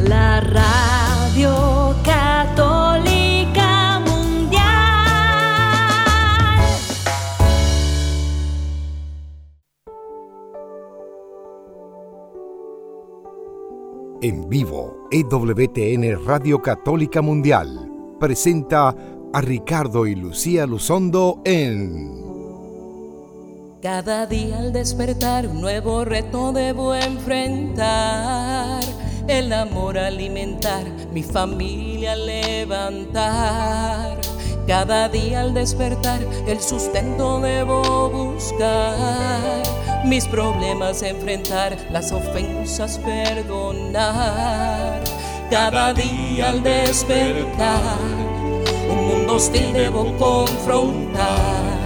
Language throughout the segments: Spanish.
la radio católica mundial. En vivo, EWTN Radio Católica Mundial presenta a Ricardo y Lucía Luzondo en cada día al despertar un nuevo reto debo enfrentar. El amor alimentar, mi familia levantar. Cada día al despertar el sustento debo buscar. Mis problemas enfrentar, las ofensas perdonar. Cada día al despertar un mundo hostil debo confrontar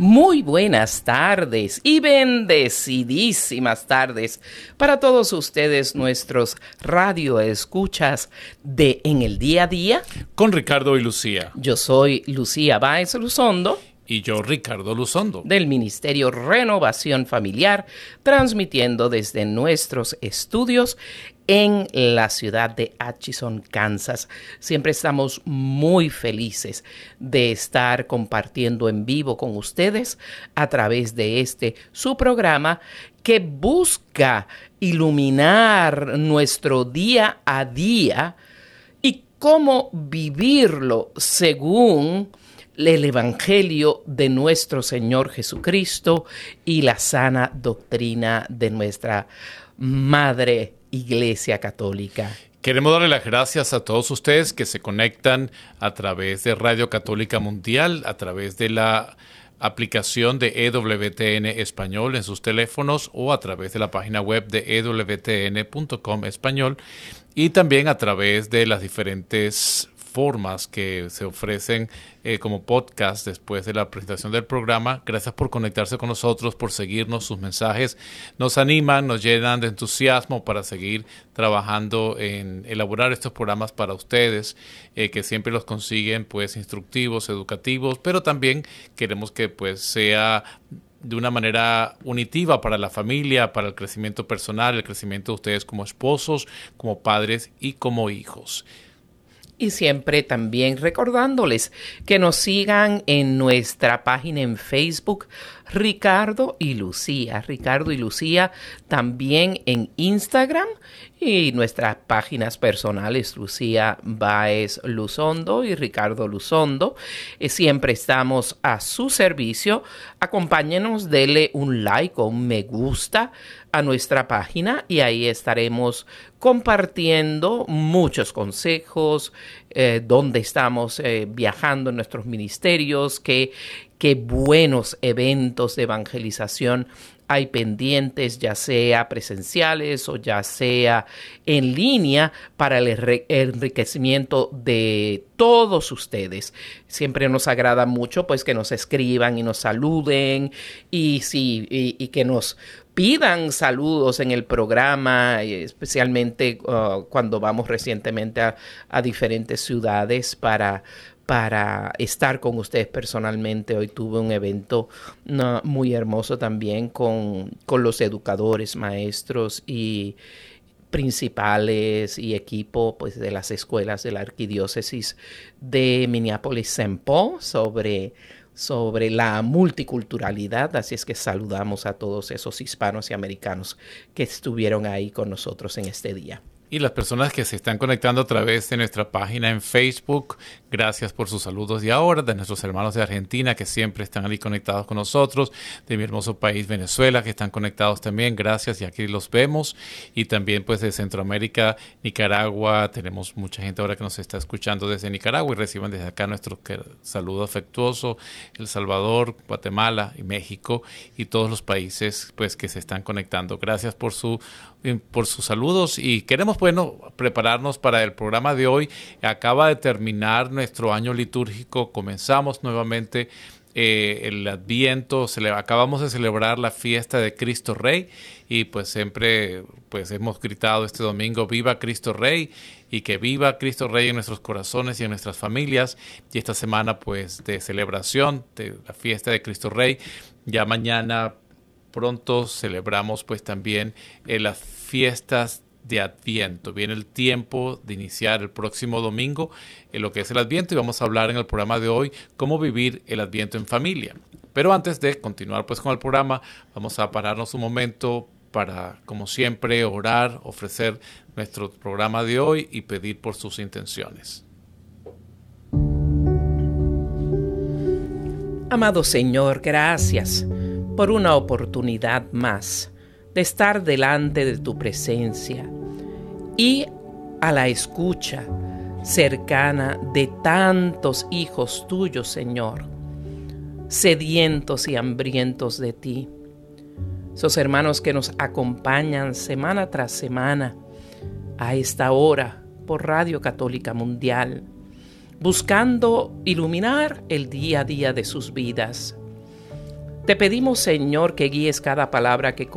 Muy buenas tardes y bendecidísimas tardes para todos ustedes, nuestros radio escuchas de En el Día a Día. Con Ricardo y Lucía. Yo soy Lucía Báez Luzondo. Y yo, Ricardo Luzondo. Del Ministerio Renovación Familiar, transmitiendo desde nuestros estudios en la ciudad de Atchison, Kansas. Siempre estamos muy felices de estar compartiendo en vivo con ustedes a través de este su programa que busca iluminar nuestro día a día y cómo vivirlo según el Evangelio de nuestro Señor Jesucristo y la sana doctrina de nuestra Madre Iglesia Católica. Queremos darle las gracias a todos ustedes que se conectan a través de Radio Católica Mundial, a través de la aplicación de EWTN Español en sus teléfonos o a través de la página web de ewtn.com español y también a través de las diferentes formas que se ofrecen eh, como podcast después de la presentación del programa. Gracias por conectarse con nosotros, por seguirnos. Sus mensajes nos animan, nos llenan de entusiasmo para seguir trabajando en elaborar estos programas para ustedes, eh, que siempre los consiguen pues instructivos, educativos, pero también queremos que pues sea de una manera unitiva para la familia, para el crecimiento personal, el crecimiento de ustedes como esposos, como padres y como hijos y siempre también recordándoles que nos sigan en nuestra página en Facebook Ricardo y Lucía. Ricardo y Lucía también en Instagram y nuestras páginas personales Lucía Baez Luzondo y Ricardo Luzondo. Eh, siempre estamos a su servicio. Acompáñenos, dele un like o un me gusta a nuestra página y ahí estaremos compartiendo muchos consejos, eh, dónde estamos eh, viajando en nuestros ministerios, qué, qué buenos eventos de evangelización hay pendientes, ya sea presenciales o ya sea en línea, para el enriquecimiento de todos ustedes. Siempre nos agrada mucho pues que nos escriban y nos saluden y, sí, y que nos pidan saludos en el programa, especialmente uh, cuando vamos recientemente a, diferentes ciudades para, para estar con ustedes personalmente. Hoy tuve un evento muy hermoso también con, con, los educadores, maestros y principales y equipo pues, de las escuelas de la arquidiócesis de Minneapolis-St. Paul sobre sobre la multiculturalidad, así es que saludamos a todos esos hispanos y americanos que estuvieron ahí con nosotros en este día. Y las personas que se están conectando a través de nuestra página en Facebook, gracias por sus saludos de ahora, de nuestros hermanos de Argentina que siempre están ahí conectados con nosotros, de mi hermoso país Venezuela que están conectados también, gracias y aquí los vemos. Y también pues de Centroamérica, Nicaragua, tenemos mucha gente ahora que nos está escuchando desde Nicaragua y reciban desde acá nuestro saludo afectuoso, El Salvador, Guatemala y México y todos los países pues que se están conectando. Gracias por su por sus saludos y queremos bueno, prepararnos para el programa de hoy. Acaba de terminar nuestro año litúrgico, comenzamos nuevamente eh, el Adviento, acabamos de celebrar la fiesta de Cristo Rey y pues siempre pues hemos gritado este domingo viva Cristo Rey y que viva Cristo Rey en nuestros corazones y en nuestras familias y esta semana pues de celebración de la fiesta de Cristo Rey ya mañana pronto celebramos pues también eh, las fiestas de Adviento. Viene el tiempo de iniciar el próximo domingo en lo que es el Adviento y vamos a hablar en el programa de hoy cómo vivir el Adviento en familia. Pero antes de continuar pues con el programa, vamos a pararnos un momento para, como siempre, orar, ofrecer nuestro programa de hoy y pedir por sus intenciones. Amado Señor, gracias por una oportunidad más de estar delante de tu presencia y a la escucha cercana de tantos hijos tuyos, Señor, sedientos y hambrientos de ti. Esos hermanos que nos acompañan semana tras semana a esta hora por Radio Católica Mundial, buscando iluminar el día a día de sus vidas te pedimos, Señor, que guíes cada palabra que,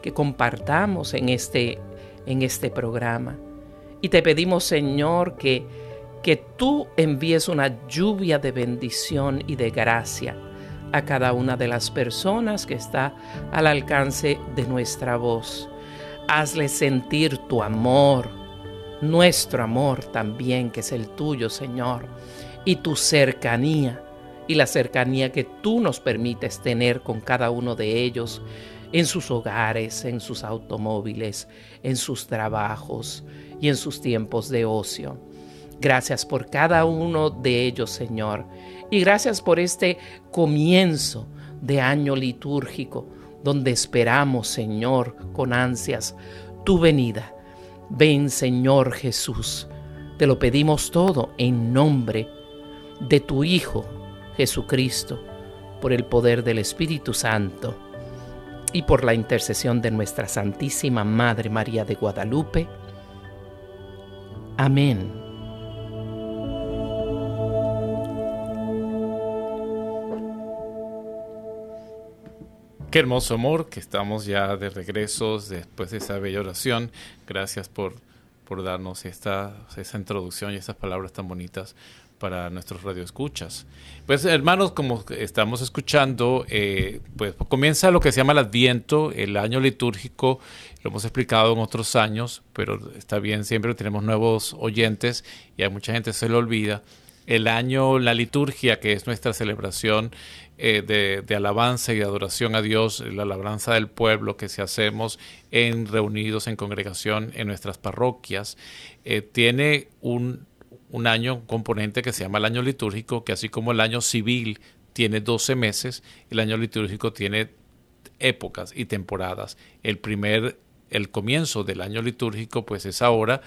que compartamos en este, en este programa. Y te pedimos, Señor, que, que tú envíes una lluvia de bendición y de gracia a cada una de las personas que está al alcance de nuestra voz. Hazle sentir tu amor, nuestro amor también, que es el tuyo, Señor, y tu cercanía y la cercanía que tú nos permites tener con cada uno de ellos en sus hogares, en sus automóviles, en sus trabajos y en sus tiempos de ocio. Gracias por cada uno de ellos, Señor. Y gracias por este comienzo de año litúrgico, donde esperamos, Señor, con ansias tu venida. Ven, Señor Jesús. Te lo pedimos todo en nombre de tu Hijo, Jesucristo, por el poder del Espíritu Santo y por la intercesión de nuestra Santísima Madre María de Guadalupe. Amén. Qué hermoso amor que estamos ya de regreso después de esa bella oración. Gracias por, por darnos esta, esa introducción y estas palabras tan bonitas para nuestros radioescuchas. Pues hermanos, como estamos escuchando, eh, pues comienza lo que se llama el Adviento, el año litúrgico, lo hemos explicado en otros años, pero está bien, siempre tenemos nuevos oyentes y a mucha gente se le olvida. El año, la liturgia, que es nuestra celebración eh, de, alabanza y de adoración a Dios, la alabanza del pueblo que se hacemos en reunidos en congregación en nuestras parroquias, eh, tiene un un año componente que se llama el año litúrgico, que así como el año civil tiene 12 meses, el año litúrgico tiene épocas y temporadas. El primer, el comienzo del año litúrgico, pues es ahora,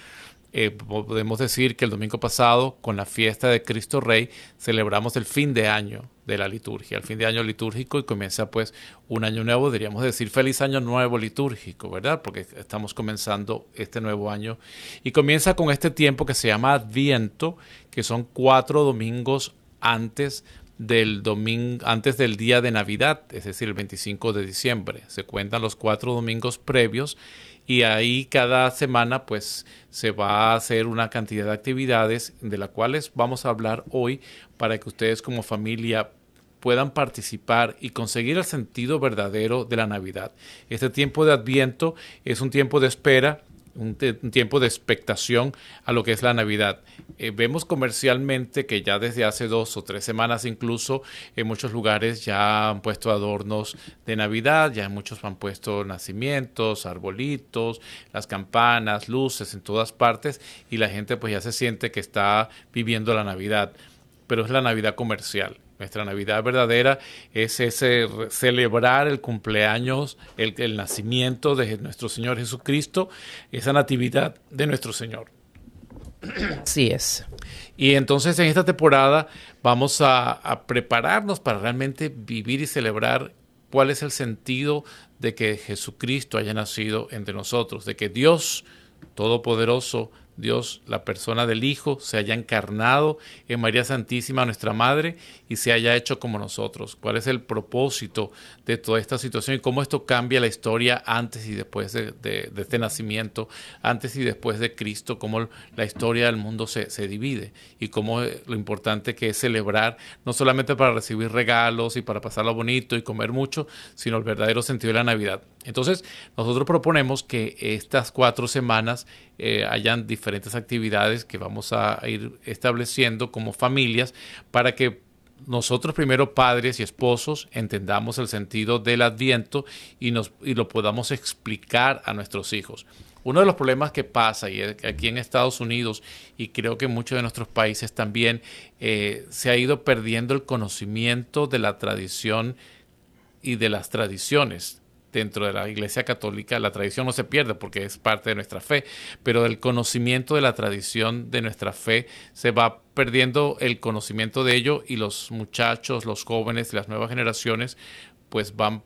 eh, podemos decir que el domingo pasado, con la fiesta de Cristo Rey, celebramos el fin de año de la liturgia, el fin de año litúrgico y comienza pues un año nuevo, diríamos decir feliz año nuevo litúrgico, ¿verdad? Porque estamos comenzando este nuevo año y comienza con este tiempo que se llama Adviento, que son cuatro domingos antes del domingo antes del día de Navidad, es decir, el 25 de diciembre. Se cuentan los cuatro domingos previos y ahí cada semana pues se va a hacer una cantidad de actividades de las cuales vamos a hablar hoy para que ustedes como familia puedan participar y conseguir el sentido verdadero de la Navidad. Este tiempo de Adviento es un tiempo de espera un, tiempo de expectación a lo que es la Navidad. Eh, vemos comercialmente que ya desde hace dos o tres semanas incluso en muchos lugares ya han puesto adornos de Navidad, ya muchos han puesto nacimientos, arbolitos, las campanas, luces en todas partes y la gente pues ya se siente que está viviendo la Navidad, pero es la Navidad comercial nuestra Navidad verdadera es ese celebrar el cumpleaños, el, nacimiento de nuestro Señor Jesucristo, esa natividad de nuestro Señor. Así es. Y entonces en esta temporada vamos a, a, prepararnos para realmente vivir y celebrar cuál es el sentido de que Jesucristo haya nacido entre nosotros, de que Dios Todopoderoso, Dios, la persona del Hijo, se haya encarnado en María Santísima, nuestra Madre, y se haya hecho como nosotros. ¿Cuál es el propósito de toda esta situación y cómo esto cambia la historia antes y después de, este nacimiento, antes y después de Cristo, cómo la historia del mundo se, se divide y cómo lo importante que es celebrar, no solamente para recibir regalos y para pasarlo bonito y comer mucho, sino el verdadero sentido de la Navidad. Entonces, nosotros proponemos que estas cuatro semanas eh, hayan diferentes actividades que vamos a ir estableciendo como familias para que nosotros primero padres y esposos entendamos el sentido del adviento y, nos, y lo podamos explicar a nuestros hijos. Uno de los problemas que pasa, y aquí en Estados Unidos, y creo que muchos de nuestros países también, eh, se ha ido perdiendo el conocimiento de la tradición y de las tradiciones dentro de la Iglesia Católica, la tradición no se pierde porque es parte de nuestra fe, pero el conocimiento de la tradición de nuestra fe se va perdiendo el conocimiento de ello y los muchachos, los jóvenes, las nuevas generaciones, pues van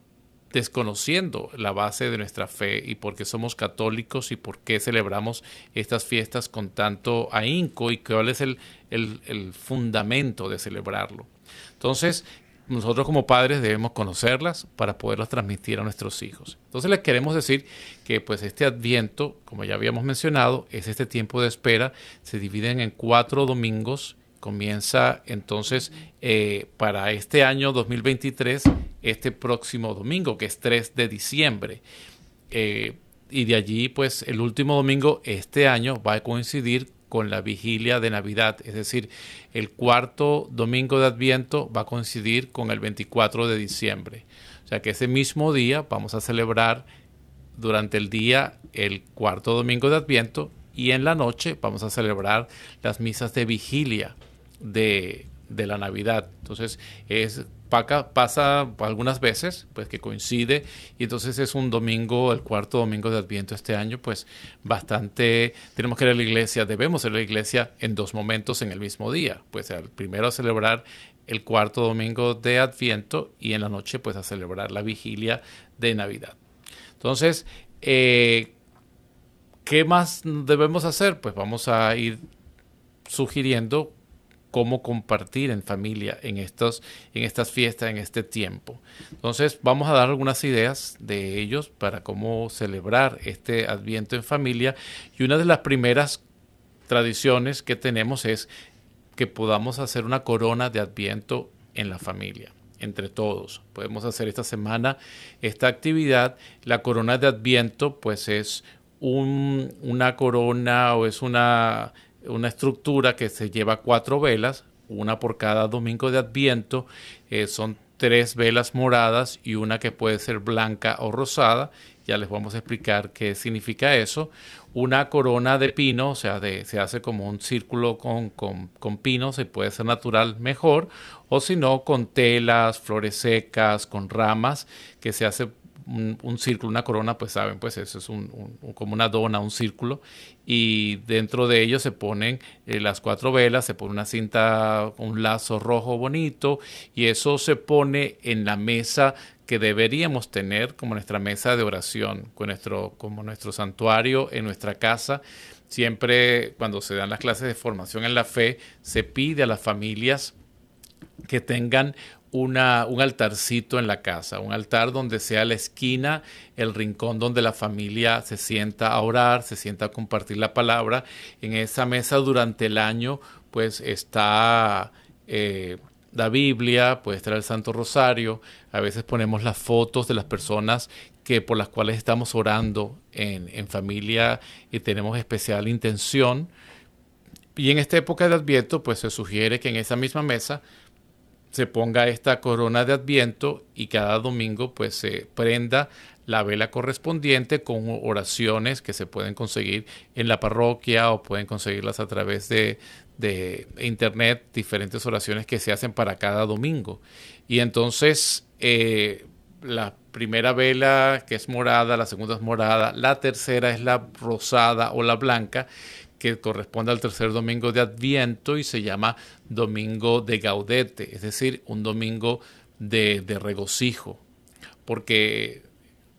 desconociendo la base de nuestra fe y por qué somos católicos y por qué celebramos estas fiestas con tanto ahínco y cuál es el, el, el fundamento de celebrarlo. Entonces, nosotros como padres debemos conocerlas para poderlas transmitir a nuestros hijos. Entonces les queremos decir que pues este adviento, como ya habíamos mencionado, es este tiempo de espera, se dividen en cuatro domingos, comienza entonces eh, para este año 2023, este próximo domingo, que es 3 de diciembre. Eh, y de allí pues el último domingo este año va a coincidir con la vigilia de Navidad, es decir, el cuarto domingo de Adviento va a coincidir con el 24 de diciembre. O sea que ese mismo día vamos a celebrar durante el día el cuarto domingo de Adviento y en la noche vamos a celebrar las misas de vigilia de, de la Navidad. Entonces es pasa algunas veces, pues que coincide, y entonces es un domingo, el cuarto domingo de Adviento este año, pues bastante, tenemos que ir a la iglesia, debemos ir a la iglesia en dos momentos en el mismo día, pues primero a celebrar el cuarto domingo de Adviento y en la noche pues a celebrar la vigilia de Navidad. Entonces, eh, ¿qué más debemos hacer? Pues vamos a ir sugiriendo cómo compartir en familia en, estos, en estas fiestas, en este tiempo. Entonces vamos a dar algunas ideas de ellos para cómo celebrar este adviento en familia y una de las primeras tradiciones que tenemos es que podamos hacer una corona de adviento en la familia entre todos. Podemos hacer esta semana esta actividad. La corona de Adviento, pues es una corona o es una una estructura que se lleva cuatro velas, una por cada domingo de Adviento. Eh, son tres velas moradas y una que puede ser blanca o rosada. Ya les vamos a explicar qué significa eso. Una corona de pino, o sea, de, se hace como un círculo con, con, con pino, se puede ser natural mejor, o si no, con telas, flores secas, con ramas, que se hace un, círculo, una corona, pues saben, pues eso es un, como una dona, un círculo, y dentro de ello se ponen eh, las cuatro velas, se pone una cinta, un lazo rojo bonito, y eso se pone en la mesa que deberíamos tener como nuestra mesa de oración, con nuestro, como nuestro santuario en nuestra casa. Siempre cuando se dan las clases de formación en la fe, se pide a las familias que tengan un altarcito en la casa, un altar donde sea la esquina, el rincón donde la familia se sienta a orar, se sienta a compartir la palabra. En esa mesa durante el año pues está eh, la Biblia, puede estar el Santo Rosario, a veces ponemos las fotos de las personas que por las cuales estamos orando en, en familia y tenemos especial intención. Y en esta época de Adviento, pues se sugiere que en esa misma mesa se ponga esta corona de adviento y cada domingo pues se prenda la vela correspondiente con oraciones que se pueden conseguir en la parroquia o pueden conseguirlas a través de, de internet, diferentes oraciones que se hacen para cada domingo. Y entonces eh, la primera vela que es morada, la segunda es morada, la tercera es la rosada o la blanca que corresponde al tercer domingo de Adviento y se llama Domingo de Gaudete, es decir, un domingo de, regocijo, porque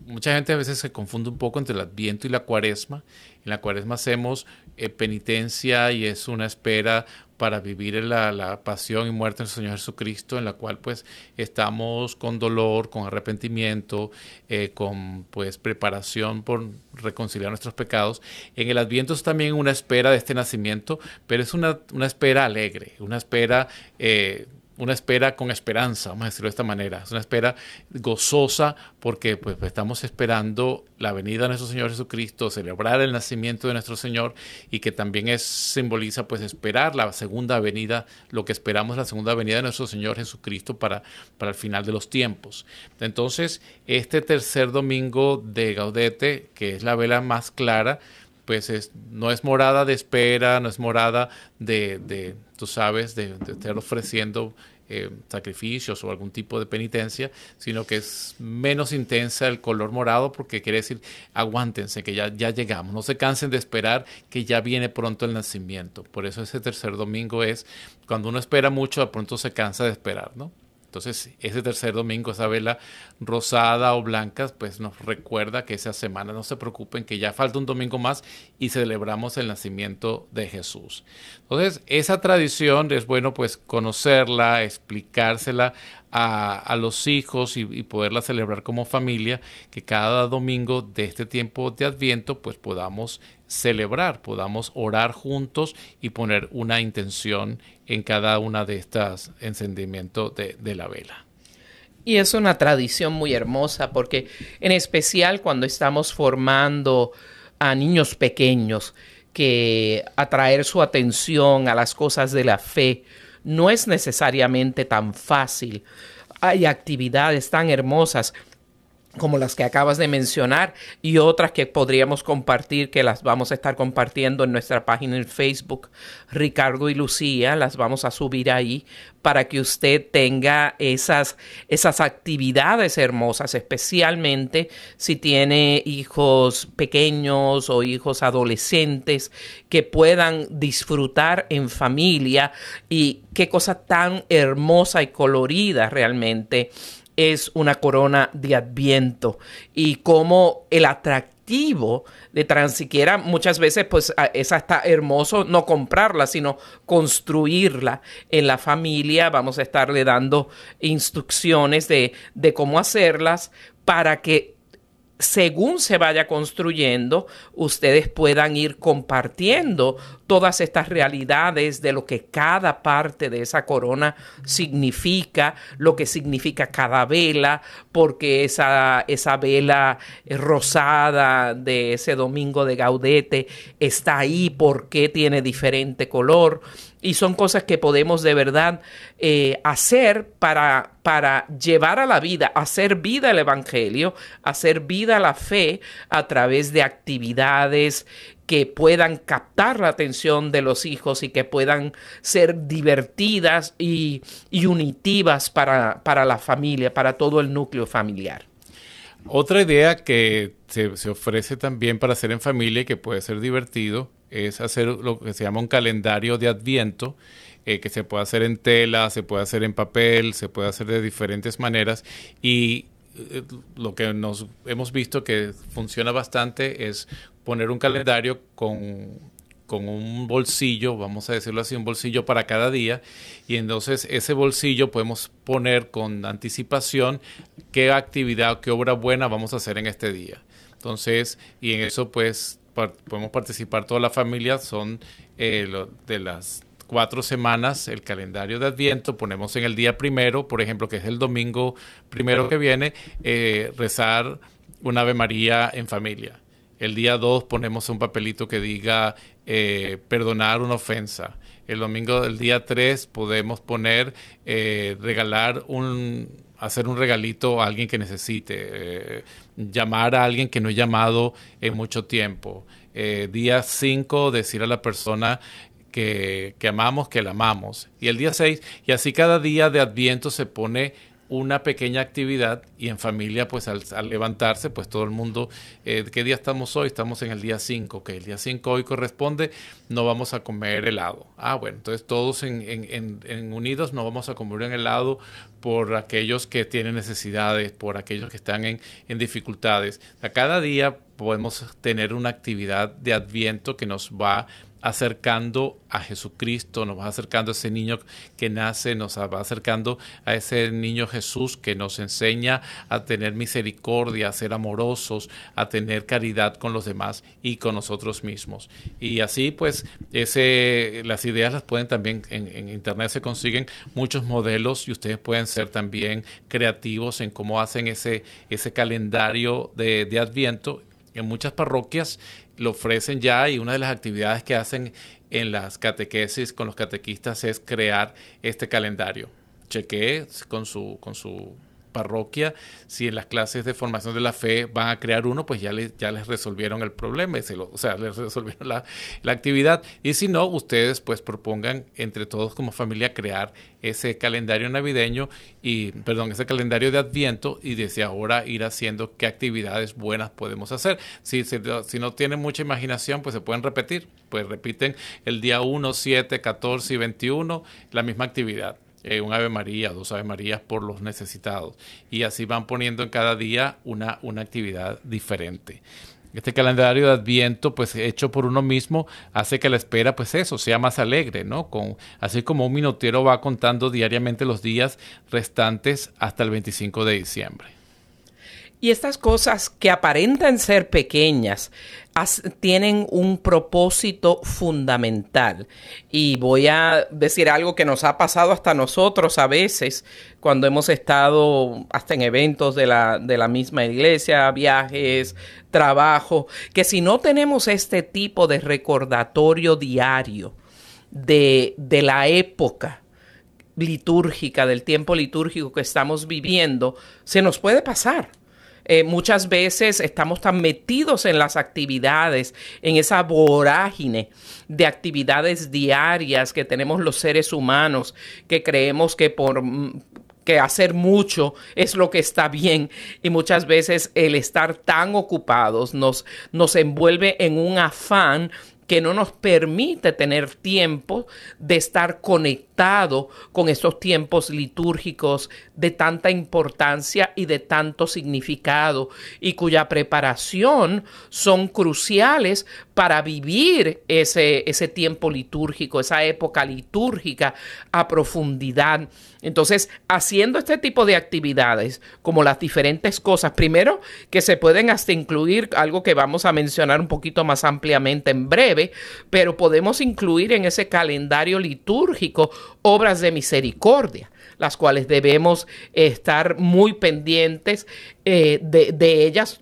mucha gente a veces se confunde un poco entre el Adviento y la Cuaresma. En la cuaresma hacemos eh, penitencia y es una espera para vivir la, la, pasión y muerte del Señor Jesucristo, en la cual pues estamos con dolor, con arrepentimiento, eh, con pues preparación por reconciliar nuestros pecados. En el Adviento es también una espera de este nacimiento, pero es una, una espera alegre, una espera... Eh, una espera con esperanza, vamos a decirlo de esta manera. Es una espera gozosa porque pues, estamos esperando la venida de nuestro Señor Jesucristo, celebrar el nacimiento de nuestro Señor y que también es, simboliza pues esperar la segunda venida, lo que esperamos la segunda venida de nuestro Señor Jesucristo para, para el final de los tiempos. Entonces, este tercer domingo de Gaudete, que es la vela más clara, pues es, no es morada de espera, no es morada de, de tú sabes, de, estar ofreciendo eh, sacrificios o algún tipo de penitencia, sino que es menos intensa el color morado porque quiere decir aguántense, que ya, ya llegamos, no se cansen de esperar que ya viene pronto el nacimiento. Por eso ese tercer domingo es, cuando uno espera mucho, de pronto se cansa de esperar, ¿no? Entonces, ese tercer domingo, esa vela rosada o blanca, pues nos recuerda que esa semana no se preocupen, que ya falta un domingo más y celebramos el nacimiento de Jesús. Entonces, esa tradición es bueno pues conocerla, explicársela a, los hijos y, poderla celebrar como familia, que cada domingo de este tiempo de Adviento pues podamos celebrar, podamos orar juntos y poner una intención en cada una de estas encendimientos de, de la vela. Y es una tradición muy hermosa porque en especial cuando estamos formando a niños pequeños, que atraer su atención a las cosas de la fe no es necesariamente tan fácil. Hay actividades tan hermosas como las que acabas de mencionar y otras que podríamos compartir que las vamos a estar compartiendo en nuestra página en Facebook. Ricardo y Lucía las vamos a subir ahí para que usted tenga esas esas actividades hermosas especialmente si tiene hijos pequeños o hijos adolescentes que puedan disfrutar en familia. Y qué cosa tan hermosa y colorida realmente es una corona de adviento. Y como el atractivo de tan siquiera muchas veces pues es hasta hermoso no comprarla sino construirla en la familia. Vamos a estarle dando instrucciones de, de cómo hacerlas para que según se vaya construyendo, ustedes puedan ir compartiendo todas estas realidades de lo que cada parte de esa corona significa, lo que significa cada vela, porque esa, esa vela rosada de ese domingo de Gaudete está ahí, por qué tiene diferente color y son cosas que podemos de verdad eh, hacer para, para llevar a la vida, hacer vida el Evangelio, hacer vida la fe a través de actividades que puedan captar la atención de los hijos y que puedan ser divertidas y, unitivas para, para, la familia, para todo el núcleo familiar. Otra idea que se, se ofrece también para hacer en familia y que puede ser divertido es hacer lo que se llama un calendario de adviento, eh, que se puede hacer en tela, se puede hacer en papel, se puede hacer de diferentes maneras y eh, lo que nos hemos visto que funciona bastante es poner un calendario con con un bolsillo, vamos a decirlo así, un bolsillo para cada día, y entonces ese bolsillo podemos poner con anticipación qué actividad, qué obra buena vamos a hacer en este día. Entonces, y en eso pues podemos participar toda la familia, son eh, de las cuatro semanas el calendario de Adviento, ponemos en el día primero, por ejemplo, que es el domingo primero que viene, eh, rezar un Ave María en familia. El día dos ponemos un papelito que diga eh, perdonar una ofensa. El domingo del día tres podemos poner regalar un hacer un regalito a alguien que necesite, eh, llamar a alguien que no he llamado en mucho tiempo. Eh, día 5, decir a la persona que, que, amamos, que la amamos. Y el día 6, y así cada día de Adviento se pone una pequeña actividad y en familia, pues al, levantarse, pues todo el mundo, eh, ¿qué día estamos hoy? Estamos en el día 5, que el día 5 hoy corresponde, no vamos a comer helado. Ah, bueno, entonces todos en, unidos no vamos a comer un helado por aquellos que tienen necesidades, por aquellos que están en, dificultades. A cada día podemos tener una actividad de adviento que nos va acercando a Jesucristo, nos va acercando a ese niño que nace, nos va acercando a ese niño Jesús que nos enseña a tener misericordia, a ser amorosos, a tener caridad con los demás y con nosotros mismos. Y así pues ese, las ideas las pueden también en, internet se consiguen muchos modelos y ustedes pueden ser también creativos en cómo hacen ese, ese calendario de, de Adviento en muchas parroquias lo ofrecen ya y una de las actividades que hacen en las catequesis con los catequistas es crear este calendario. Chequee con su, con su parroquia, si en las clases de formación de la fe van a crear uno, pues ya les, ya les resolvieron el problema, o sea, les resolvieron la, la, actividad. Y si no, ustedes pues propongan entre todos como familia crear ese calendario navideño y, perdón, ese calendario de adviento y desde ahora ir haciendo qué actividades buenas podemos hacer. Si, si, si no tienen mucha imaginación, pues se pueden repetir, pues repiten el día 1, 7, 14 y 21 la misma actividad eh, un Ave María, dos Ave Marías por los necesitados. Y así van poniendo en cada día una, una actividad diferente. Este calendario de Adviento, pues hecho por uno mismo, hace que la espera, pues eso, sea más alegre, ¿no? Con, así como un minutero va contando diariamente los días restantes hasta el 25 de diciembre. Y estas cosas que aparentan ser pequeñas tienen un propósito fundamental. Y voy a decir algo que nos ha pasado hasta nosotros a veces cuando hemos estado hasta en eventos de la, de la misma iglesia, viajes, trabajo, que si no tenemos este tipo de recordatorio diario de, de la época, litúrgica, del tiempo litúrgico que estamos viviendo, se nos puede pasar eh, muchas veces estamos tan metidos en las actividades, en esa vorágine de actividades diarias que tenemos los seres humanos, que creemos que por mm, que hacer mucho es lo que está bien y muchas veces el estar tan ocupados nos, nos envuelve en un afán que no nos permite tener tiempo de estar con esos tiempos litúrgicos de tanta importancia y de tanto significado y cuya preparación son cruciales para vivir ese, ese tiempo litúrgico, esa época litúrgica a profundidad. Entonces, haciendo este tipo de actividades, como las diferentes cosas, primero que se pueden hasta incluir algo que vamos a mencionar un poquito más ampliamente en breve, pero podemos incluir en ese calendario litúrgico obras de misericordia las cuales debemos estar muy pendientes eh, de, de ellas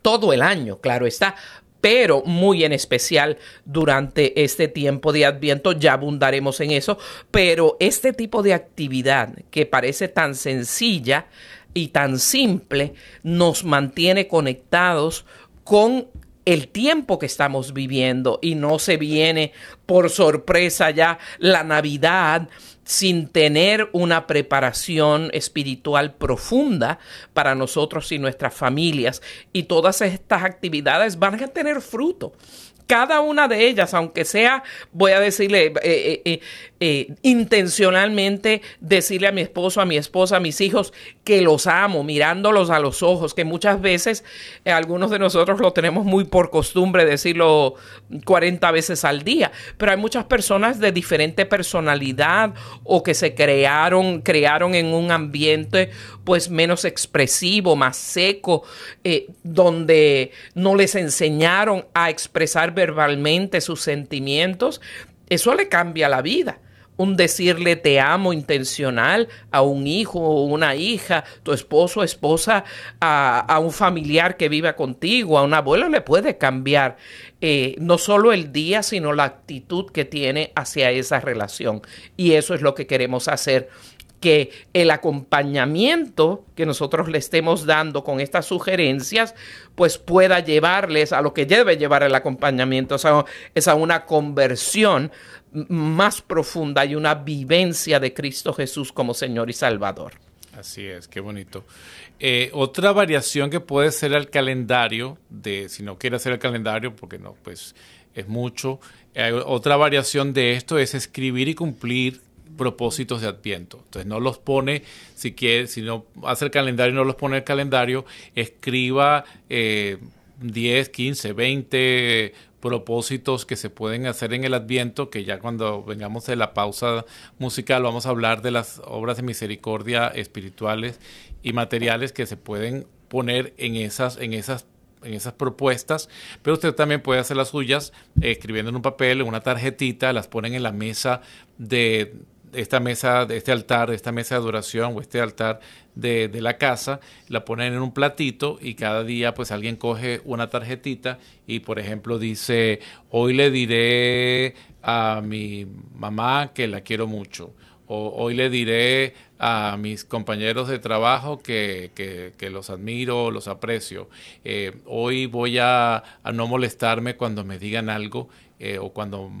todo el año, claro está, pero muy en especial durante este tiempo de Adviento, ya abundaremos en eso, pero este tipo de actividad que parece tan sencilla y tan simple nos mantiene conectados con el tiempo que estamos viviendo y no se viene por sorpresa ya la Navidad sin tener una preparación espiritual profunda para nosotros y nuestras familias. Y todas estas actividades van a tener fruto cada una de ellas, aunque sea, voy a decirle eh, eh, eh, intencionalmente, decirle a mi esposo, a mi esposa, a mis hijos, que los amo, mirándolos a los ojos, que muchas veces algunos de nosotros lo tenemos muy por costumbre decirlo 40 veces al día, pero hay muchas personas de diferente personalidad o que se crearon, crearon en un ambiente pues menos expresivo, más seco, donde no les enseñaron a expresar verbalmente sus sentimientos, eso le cambia la vida. Un decirle te amo intencional a un hijo o una hija, tu esposo o esposa, a, un familiar que vive contigo, a un abuelo, le puede cambiar eh, no solo el día, sino la actitud que tiene hacia esa relación. Y eso es lo que queremos hacer que el acompañamiento que nosotros le estemos dando con estas sugerencias, pues pueda llevarles a lo que debe llevar el acompañamiento, es a una conversión más profunda y una vivencia de Cristo Jesús como Señor y Salvador. Así es, qué bonito. Eh, otra variación que puede ser el calendario, de si no quiere hacer el calendario, porque no, pues es mucho. Eh, otra variación de esto es escribir y cumplir propósitos de Adviento. Entonces no los pone, si quiere, si no hace el calendario no los pone el calendario, escriba eh, 10, 15, 20 propósitos que se pueden hacer en el Adviento, que ya cuando vengamos de la pausa musical vamos a hablar de las obras de misericordia espirituales y materiales que se pueden poner en esas, en esas en esas propuestas, pero usted también puede hacer las suyas eh, escribiendo en un papel, en una tarjetita, las ponen en la mesa de, esta mesa, este altar, esta mesa de adoración o este altar de, de, la casa, la ponen en un platito y cada día pues alguien coge una tarjetita y por ejemplo dice, hoy le diré a mi mamá que la quiero mucho. O hoy le diré a mis compañeros de trabajo que, que, que los admiro, los aprecio. Eh, hoy voy a, a, no molestarme cuando me digan algo eh, o cuando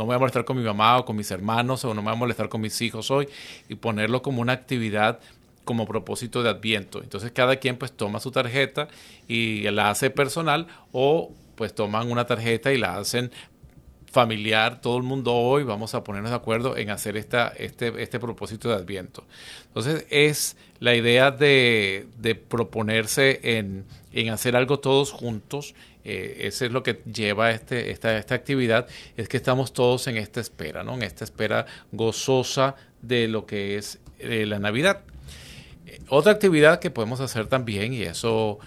no me voy a molestar con mi mamá o con mis hermanos o no me voy a molestar con mis hijos hoy y ponerlo como una actividad como propósito de Adviento. Entonces cada quien pues toma su tarjeta y la hace personal o pues toman una tarjeta y la hacen familiar, todo el mundo hoy vamos a ponernos de acuerdo en hacer esta, este, este propósito de Adviento. Entonces es la idea de, de proponerse en, en hacer algo todos juntos eh, eso es lo que lleva este, esta, esta actividad, es que estamos todos en esta espera, ¿no? En esta espera gozosa de lo que es eh, la Navidad. Eh, otra actividad que podemos hacer también, y eso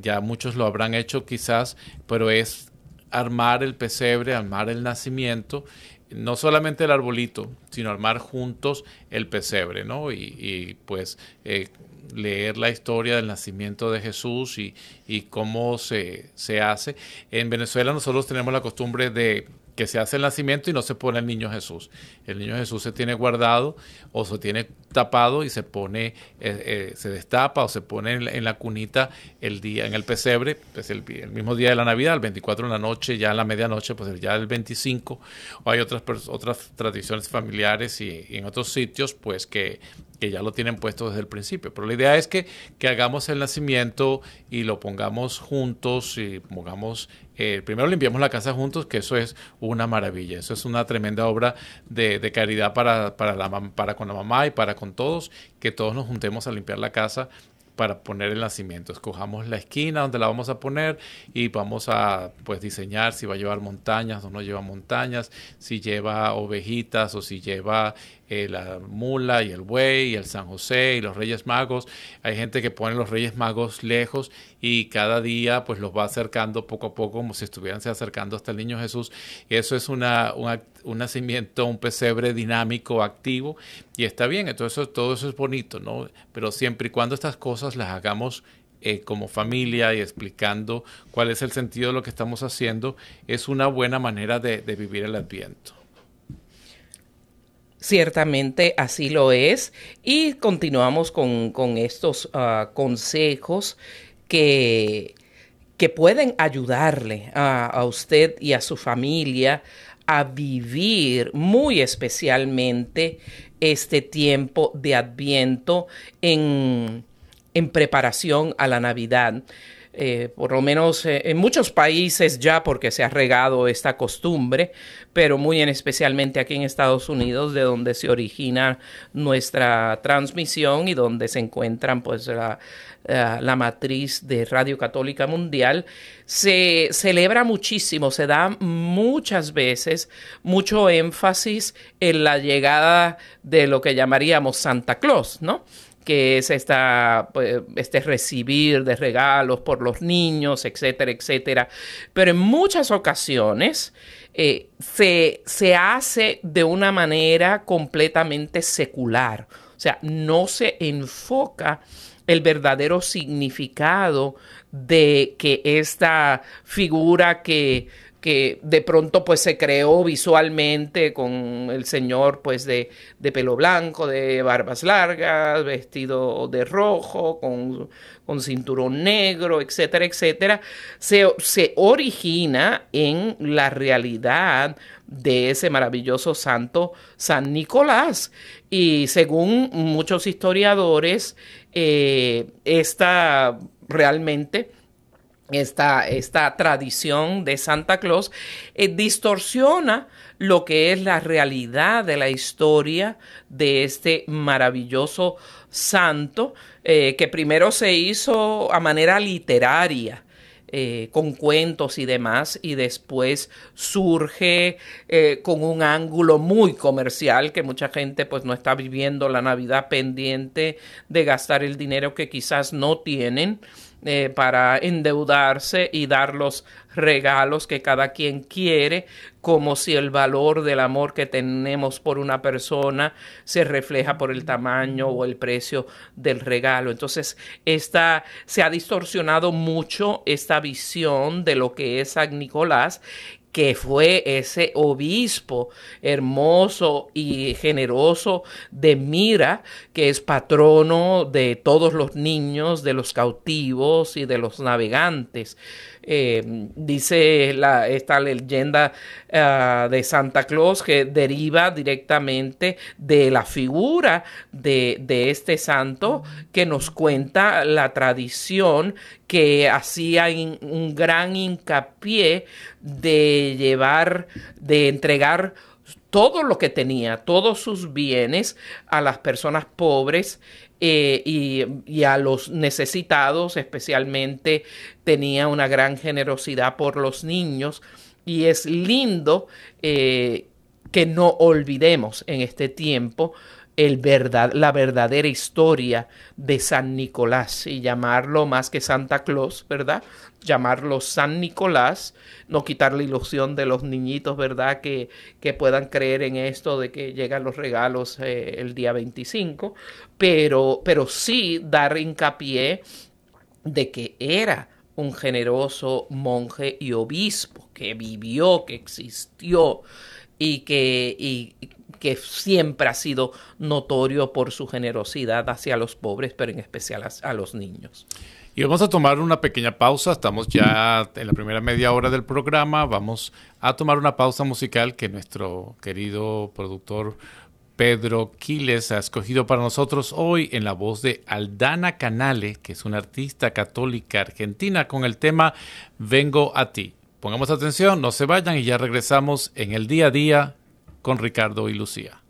ya muchos lo habrán hecho quizás, pero es armar el pesebre, armar el nacimiento, no solamente el arbolito, sino armar juntos el pesebre, ¿no? Y, pues leer la historia del nacimiento de Jesús y, y cómo se, se hace. En Venezuela nosotros tenemos la costumbre de que se hace el nacimiento y no se pone el niño Jesús. El niño Jesús se tiene guardado o se tiene tapado y se pone, eh, eh, se destapa o se pone en la, en cunita el día, en el pesebre, pues el, mismo día de la Navidad, el 24 de la noche, ya a la medianoche, pues ya el 25. O hay otras, otras tradiciones familiares y, y en otros sitios, pues que, que ya lo tienen puesto desde el principio. Pero la idea es que, que hagamos el nacimiento y lo pongamos juntos y pongamos, eh, primero limpiamos la casa juntos, que eso es una maravilla. Eso es una tremenda obra de, de caridad para, para, la, para con la mamá y para con todos, que todos nos juntemos a limpiar la casa para poner el nacimiento. Escojamos la esquina donde la vamos a poner y vamos a pues diseñar si va a llevar montañas o no lleva montañas, si lleva ovejitas o si lleva eh, la mula y el buey y el San José y los Reyes Magos. Hay gente que pone los Reyes Magos lejos y cada día pues los va acercando poco a poco como si estuvieran se acercando hasta el niño Jesús. Eso es una, una, un nacimiento, un pesebre dinámico, activo y está bien. Entonces todo eso es bonito, ¿no? Pero siempre y cuando estas cosas las hagamos eh, como familia y explicando cuál es el sentido de lo que estamos haciendo, es una buena manera de, de vivir el adviento. Ciertamente así lo es. Y continuamos con, con estos uh, consejos que, que, pueden ayudarle a, a, usted y a su familia a vivir muy especialmente este tiempo de adviento en, en preparación a la Navidad. Eh, por lo menos eh, en muchos países ya porque se ha regado esta costumbre, pero muy en especialmente aquí en Estados Unidos, de donde se origina nuestra transmisión y donde se encuentran pues la, uh, la matriz de Radio Católica Mundial, se celebra muchísimo, se da muchas veces mucho énfasis en la llegada de lo que llamaríamos Santa Claus, ¿no? Que es esta, pues, este recibir de regalos por los niños, etcétera, etcétera. Pero en muchas ocasiones eh, se, se hace de una manera completamente secular. O sea, no se enfoca el verdadero significado de que esta figura que que de pronto pues se creó visualmente con el señor pues de, pelo blanco, de barbas largas, vestido de rojo, con, con cinturón negro, etcétera, etcétera, se, se origina en la realidad de ese maravilloso santo San Nicolás. Y según muchos historiadores, eh, esta realmente esta, esta tradición de Santa Claus eh, distorsiona lo que es la realidad de la historia de este maravilloso santo eh, que primero se hizo a manera literaria. Eh, con cuentos y demás, y después surge con un ángulo muy comercial que mucha gente pues no está viviendo la Navidad pendiente de gastar el dinero que quizás no tienen eh, para endeudarse y dar los regalos que cada quien quiere, como si el valor del amor que tenemos por una persona se refleja por el tamaño o el precio del regalo. Entonces, esta, se ha distorsionado mucho esta visión de lo que es San Nicolás que fue ese obispo hermoso y generoso de Mira, que es patrono de todos los niños, de los cautivos y de los navegantes. Eh, dice esta leyenda ah, de Santa Claus que deriva directamente de la figura de, de este santo que nos cuenta la tradición que hacía un gran hincapié de llevar, de entregar todo lo que tenía, todos sus bienes a las personas pobres eh, y, a los necesitados, especialmente tenía una gran generosidad por los niños. Y es lindo eh, que no olvidemos en este tiempo el verdad, la verdadera historia de San Nicolás y llamarlo más que Santa Claus, ¿verdad? Llamarlo San Nicolás, no quitar la ilusión de los niñitos, ¿verdad? Que, que puedan creer en esto de que llegan los regalos eh, el día 25, pero, pero sí dar hincapié de que era un generoso monje y obispo que vivió, que existió y que, que siempre ha sido notorio por su generosidad hacia los pobres, pero en especial a, los niños. Y vamos a tomar una pequeña pausa. Estamos ya en la primera media hora del programa. Vamos a tomar una pausa musical que nuestro querido productor Pedro Quiles ha escogido para nosotros hoy en la voz de Aldana Canale, que es una artista católica argentina, con el tema Vengo a ti. Pongamos atención, no se vayan y ya regresamos en el día a día con Ricardo y Lucía.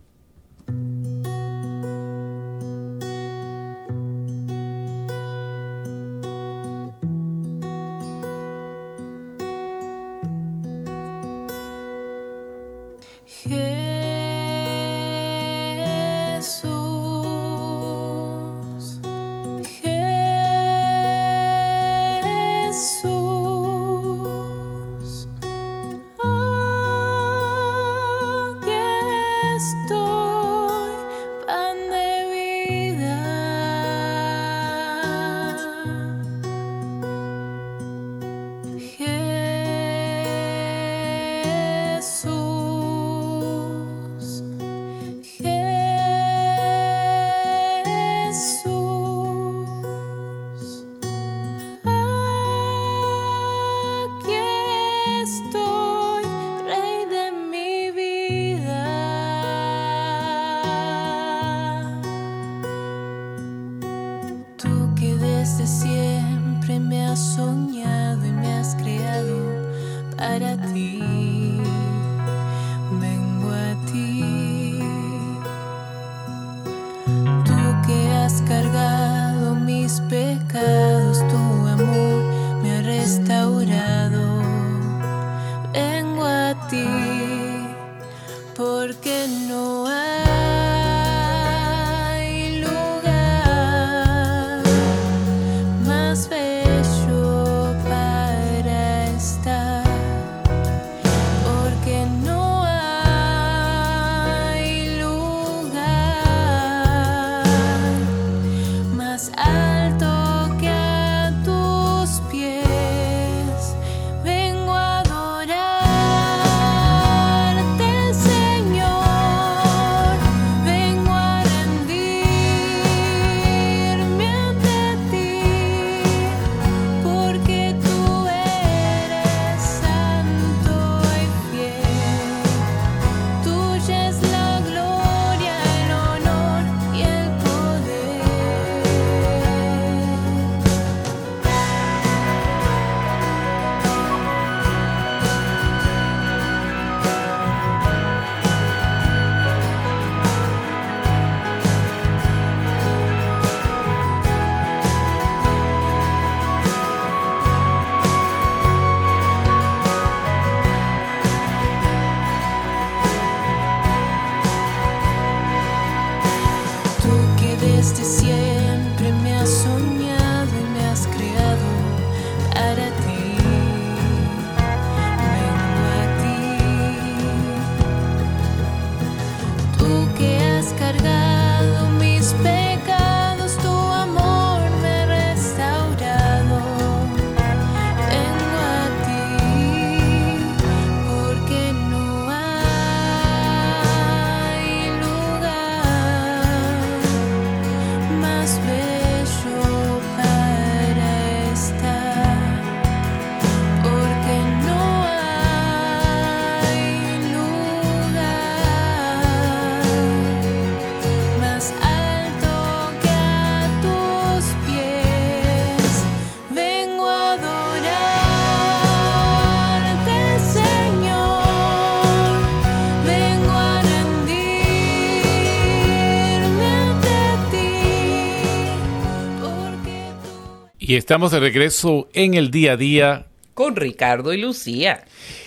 Y estamos de regreso en el día a día con Ricardo y Lucía.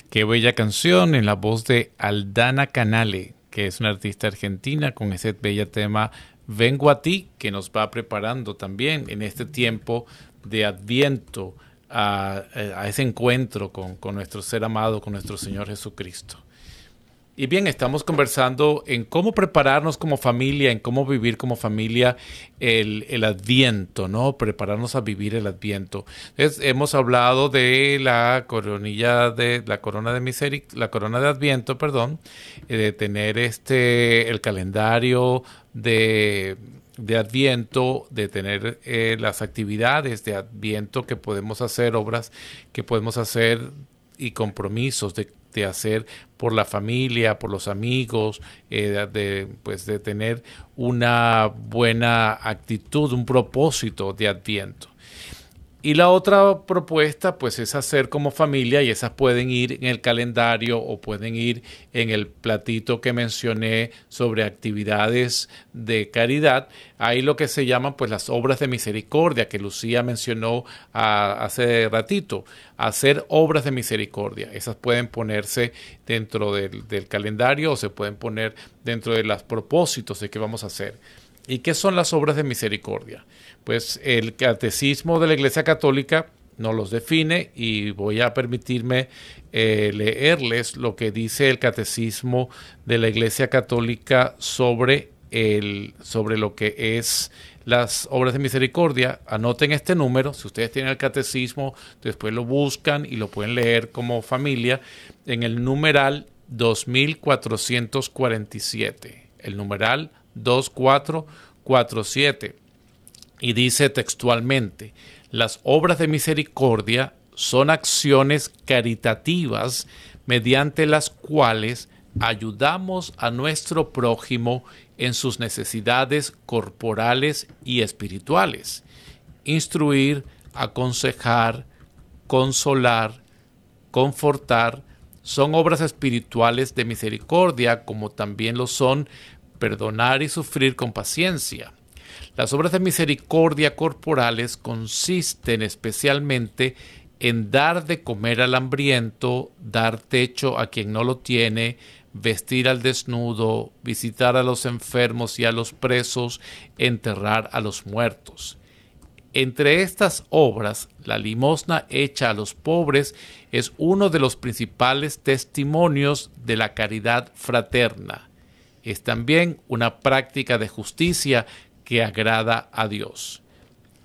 Qué bella canción en la voz de Aldana Canale, que es una artista argentina con ese bello tema Vengo a ti, que nos va preparando también en este tiempo de adviento a, ese encuentro con, con nuestro ser amado, con nuestro Señor Jesucristo. Y bien, estamos conversando en cómo prepararnos como familia, en cómo vivir como familia el, el adviento, ¿no? Prepararnos a vivir el adviento. hemos hablado de la coronilla de la corona de misericordia, la corona de adviento, perdón, eh, de tener este el calendario de de Adviento, de tener eh, las actividades de Adviento que podemos hacer, obras que podemos hacer y compromisos de de hacer por la familia, por los amigos, eh, de, pues de tener una buena actitud, un propósito de adviento. Y la otra propuesta, pues, es hacer como familia y esas pueden ir en el calendario o pueden ir en el platito que mencioné sobre actividades de caridad. Ahí lo que se llaman, pues, las obras de misericordia que Lucía mencionó hace ratito. Hacer obras de misericordia. Esas pueden ponerse dentro del, del calendario o se pueden poner dentro de los propósitos de qué vamos a hacer. ¿Y qué son las obras de misericordia? Pues el catecismo de la Iglesia Católica no los define y voy a permitirme eh, leerles lo que dice el catecismo de la Iglesia Católica sobre, el, sobre lo que es las obras de misericordia. Anoten este número, si ustedes tienen el catecismo, después lo buscan y lo pueden leer como familia en el numeral 2447. El numeral 2447 y dice textualmente, las obras de misericordia son acciones caritativas mediante las cuales ayudamos a nuestro prójimo en sus necesidades corporales y espirituales. Instruir, aconsejar, consolar, confortar, son obras espirituales de misericordia como también lo son perdonar y sufrir con paciencia. Las obras de misericordia corporales consisten especialmente en dar de comer al hambriento, dar techo a quien no lo tiene, vestir al desnudo, visitar a los enfermos y a los presos, enterrar a los muertos. Entre estas obras, la limosna hecha a los pobres es uno de los principales testimonios de la caridad fraterna. Es también una práctica de justicia que agrada a Dios.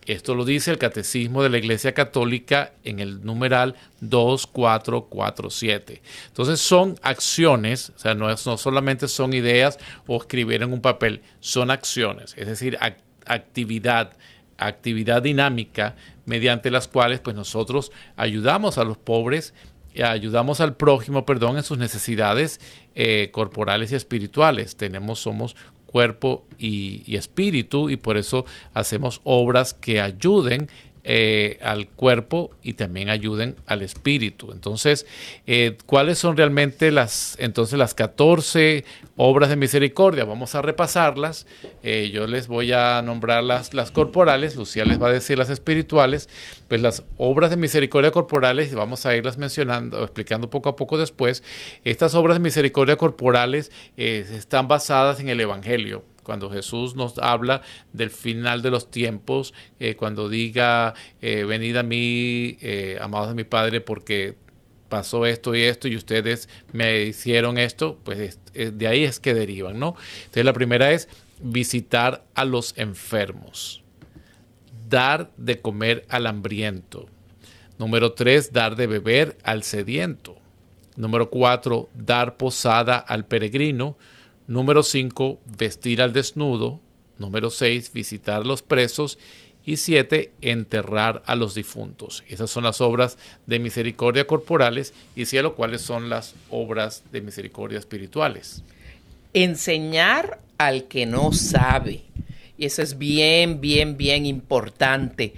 Esto lo dice el Catecismo de la Iglesia Católica en el numeral 2447. Entonces son acciones, o sea, no, no solamente son ideas o escribir en un papel, son acciones, es decir, actividad, actividad dinámica mediante las cuales pues nosotros ayudamos a los pobres ayudamos al prójimo, perdón, en sus necesidades eh, corporales y espirituales. Tenemos, somos cuerpo y, espíritu y por eso hacemos obras que ayuden eh, al cuerpo y también ayuden al espíritu. Entonces, eh, ¿cuáles son realmente las, entonces, las 14 obras de misericordia? Vamos a repasarlas. Eh, yo les voy a nombrar las, las corporales, Lucía les va a decir las espirituales. Pues las obras de misericordia corporales, vamos a irlas mencionando, explicando poco a poco después. Estas obras de misericordia corporales están basadas en el Evangelio cuando Jesús nos habla del final de los tiempos, eh, cuando diga, eh, venid a mí, eh, amados de mi Padre, porque pasó esto y esto y ustedes me hicieron esto, pues de ahí es que derivan, ¿no? Entonces la primera es visitar a los enfermos, dar de comer al hambriento. Número tres, dar de beber al sediento. Número cuatro, dar posada al peregrino. Número 5, vestir al desnudo. Número 6, visitar a los presos. Y 7, enterrar a los difuntos. Esas son las obras de misericordia corporales y cielo, cuáles son las obras de misericordia espirituales. Enseñar al que no sabe. Y eso es bien, bien, bien importante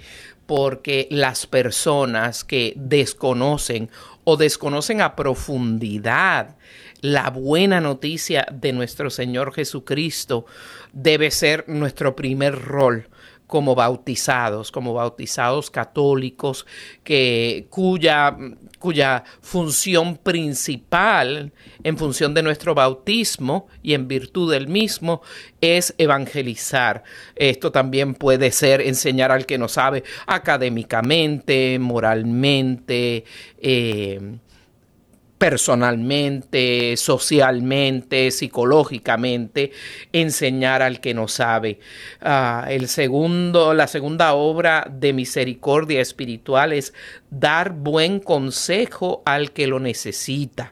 porque las personas que desconocen o desconocen a profundidad la buena noticia de nuestro Señor Jesucristo debe ser nuestro primer rol como bautizados, como bautizados católicos, que, cuya, cuya función principal, en función de nuestro bautismo y en virtud del mismo, es evangelizar. Esto también puede ser enseñar al que no sabe académicamente, moralmente, eh, personalmente, socialmente, psicológicamente, enseñar al que no sabe. Ah, el segundo, la segunda obra de misericordia espiritual es dar buen consejo al que lo necesita.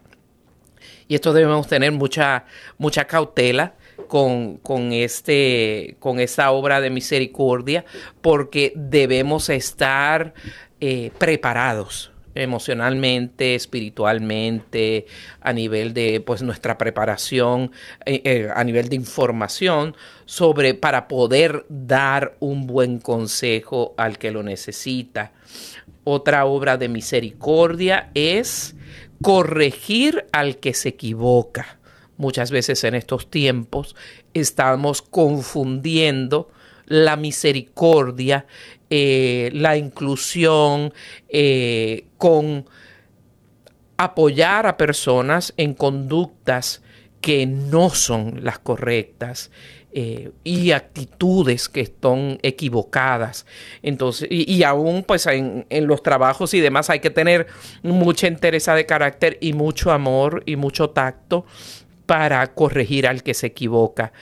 Y esto debemos tener mucha, mucha cautela. Con, con, este, con esta obra de misericordia, porque debemos estar eh, preparados emocionalmente, espiritualmente, a nivel de pues nuestra preparación, eh, eh, a nivel de información sobre para poder dar un buen consejo al que lo necesita. Otra obra de misericordia es corregir al que se equivoca. Muchas veces en estos tiempos estamos confundiendo la misericordia eh, la inclusión, eh, con apoyar a personas en conductas que no son las correctas eh, y actitudes que están equivocadas. Entonces, y, aún pues en, en, los trabajos y demás hay que tener mucha entereza de carácter y mucho amor y mucho tacto para corregir al que se equivoca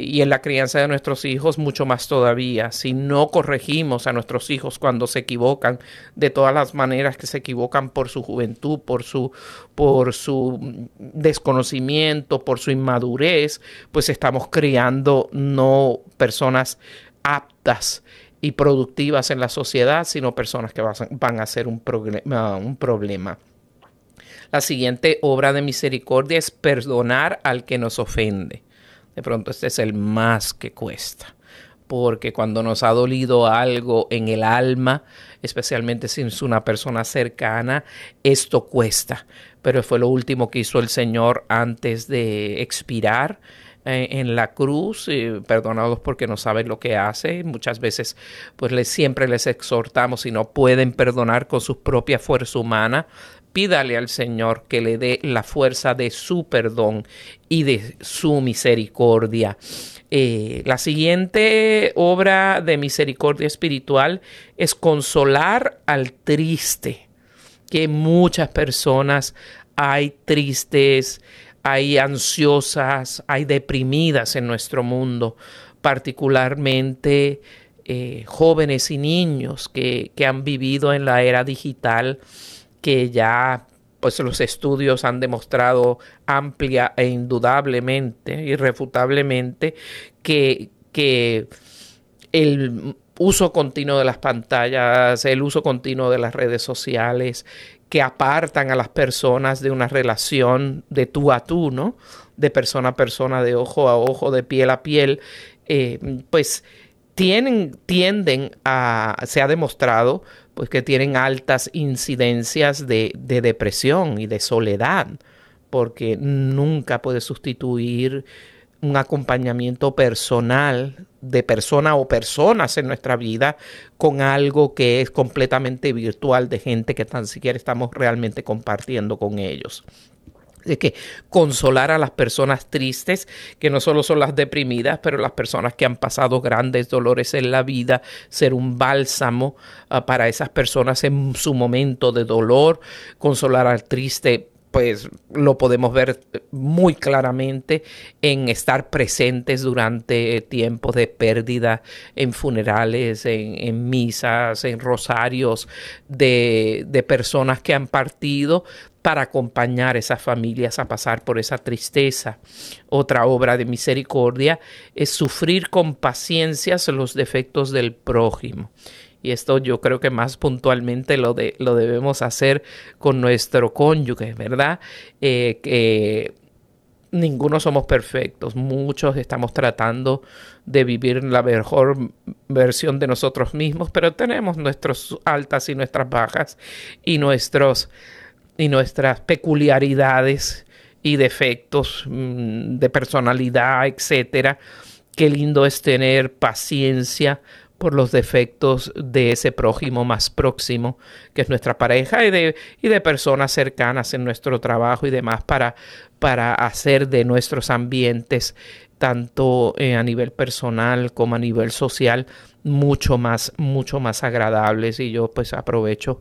y en la crianza de nuestros hijos mucho más todavía. Si no corregimos a nuestros hijos cuando se equivocan de todas las maneras que se equivocan por su juventud, por su, por su desconocimiento, por su inmadurez, pues estamos criando no personas aptas y productivas en la sociedad, sino personas que van a ser un, un problema. La siguiente obra de misericordia es perdonar al que nos ofende de pronto este es el más que cuesta. Porque cuando nos ha dolido algo en el alma, especialmente si es una persona cercana, esto cuesta. Pero fue lo último que hizo el Señor antes de expirar eh, en la cruz, eh, perdonados porque no saben lo que hace. Muchas veces, pues les, siempre les exhortamos, si no pueden perdonar con su propia fuerza humana, pídale al Señor que le dé la fuerza de su perdón y de su misericordia. Eh, la siguiente obra de misericordia espiritual es consolar al triste, que muchas personas hay tristes, hay ansiosas, hay deprimidas en nuestro mundo, particularmente eh, jóvenes y niños que, que han vivido en la era digital que ya pues los estudios han demostrado amplia e indudablemente, irrefutablemente, que, que el uso continuo de las pantallas, el uso continuo de las redes sociales, que apartan a las personas de una relación de tú a tú, ¿no? De persona a persona, de ojo a ojo, de piel a piel, eh, pues tienen, tienden a, se ha demostrado, pues que tienen altas incidencias de, depresión y de soledad, porque nunca puede sustituir un acompañamiento personal de persona o personas en nuestra vida con algo que es completamente virtual de gente que tan siquiera estamos realmente compartiendo con ellos. De que consolar a las personas tristes, que no solo son las deprimidas, pero las personas que han pasado grandes dolores en la vida, ser un bálsamo uh, para esas personas en su momento de dolor, consolar al triste pues lo podemos ver muy claramente en estar presentes durante tiempos de pérdida en funerales, en, misas, en rosarios de, de personas que han partido para acompañar a esas familias a pasar por esa tristeza. Otra obra de misericordia es sufrir con paciencia los defectos del prójimo. Y esto yo creo que más puntualmente lo, de, lo debemos hacer con nuestro cónyuge, ¿verdad? Eh, que ninguno somos perfectos, muchos estamos tratando de vivir la mejor versión de nosotros mismos, pero tenemos nuestras altas y nuestras bajas y, nuestros, y nuestras peculiaridades y defectos mm, de personalidad, etcétera. Qué lindo es tener paciencia por los defectos de ese prójimo más próximo, que es nuestra pareja, y de, y de personas cercanas en nuestro trabajo y demás, para, para hacer de nuestros ambientes, tanto eh, a nivel personal como a nivel social, mucho más, mucho más agradables. Y yo pues aprovecho